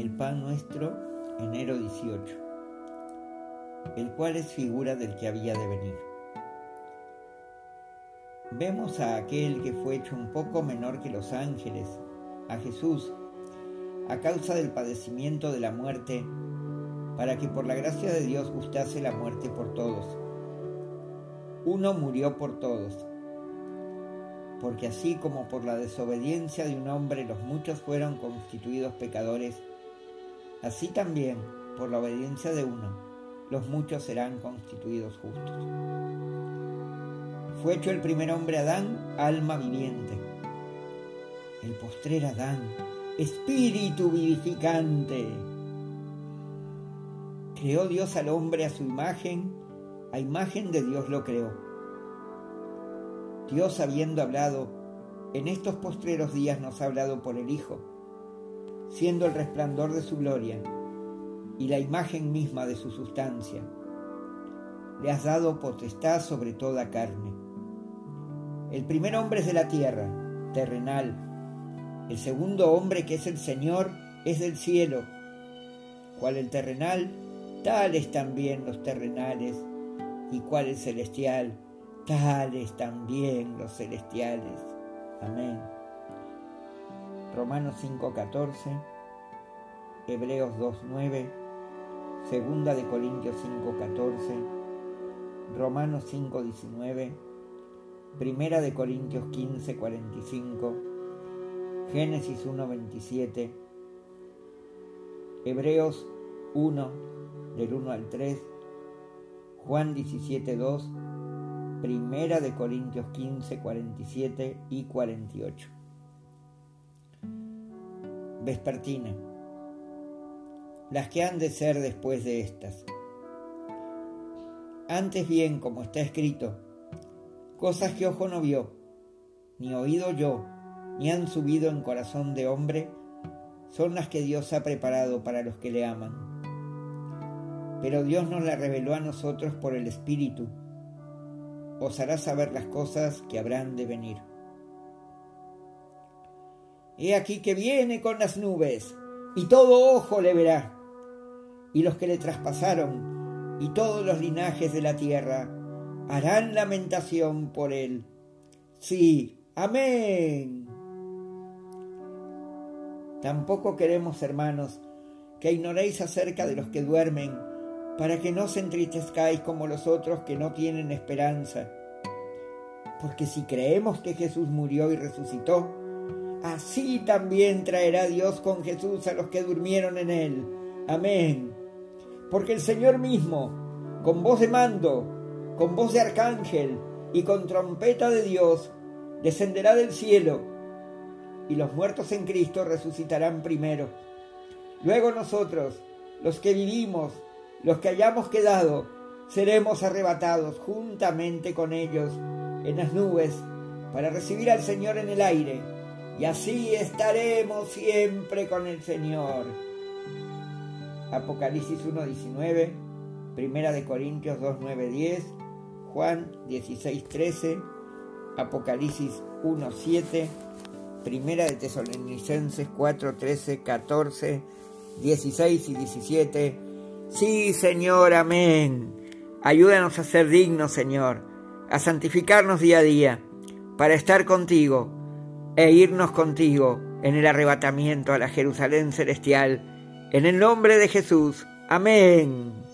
el pan nuestro, enero 18, el cual es figura del que había de venir. Vemos a aquel que fue hecho un poco menor que los ángeles, a Jesús, a causa del padecimiento de la muerte, para que por la gracia de Dios gustase la muerte por todos. Uno murió por todos, porque así como por la desobediencia de un hombre los muchos fueron constituidos pecadores, así también por la obediencia de uno los muchos serán constituidos justos. Fue hecho el primer hombre Adán, alma viviente. El postrer Adán, espíritu vivificante. Creó Dios al hombre a su imagen, a imagen de Dios lo creó. Dios habiendo hablado, en estos postreros días nos ha hablado por el Hijo, siendo el resplandor de su gloria y la imagen misma de su sustancia. Le has dado potestad sobre toda carne. El primer hombre es de la tierra, terrenal, el segundo hombre que es el Señor es del cielo, cual el terrenal, tales también los terrenales, y cual el celestial, tales también los celestiales. Amén. Romanos 5:14, Hebreos 2:9, Segunda de Corintios 5:14, Romanos 5:19, Primera de Corintios 15:45, Génesis 1.27, Hebreos 1, del 1 al 3, Juan 17.2, Primera de Corintios 15, 47 y 48. Vespertina. Las que han de ser después de estas. Antes bien, como está escrito, cosas que ojo no vio, ni oído yo, ni han subido en corazón de hombre, son las que Dios ha preparado para los que le aman. Pero Dios nos la reveló a nosotros por el Espíritu. Os hará saber las cosas que habrán de venir. He aquí que viene con las nubes, y todo ojo le verá, y los que le traspasaron, y todos los linajes de la tierra, harán lamentación por él. Sí, amén. Tampoco queremos, hermanos, que ignoréis acerca de los que duermen, para que no se entristezcáis como los otros que no tienen esperanza. Porque si creemos que Jesús murió y resucitó, así también traerá Dios con Jesús a los que durmieron en él. Amén. Porque el Señor mismo, con voz de mando, con voz de arcángel y con trompeta de Dios, descenderá del cielo y los muertos en Cristo resucitarán primero. Luego nosotros, los que vivimos, los que hayamos quedado, seremos arrebatados juntamente con ellos en las nubes para recibir al Señor en el aire, y así estaremos siempre con el Señor. Apocalipsis 1.19, Primera de Corintios 2.9.10, Juan 16.13, Apocalipsis 1.7, Primera de Tesalonicenses 4, 13, 14, 16 y 17. Sí, Señor, amén. Ayúdanos a ser dignos, Señor, a santificarnos día a día, para estar contigo e irnos contigo en el arrebatamiento a la Jerusalén celestial. En el nombre de Jesús. Amén.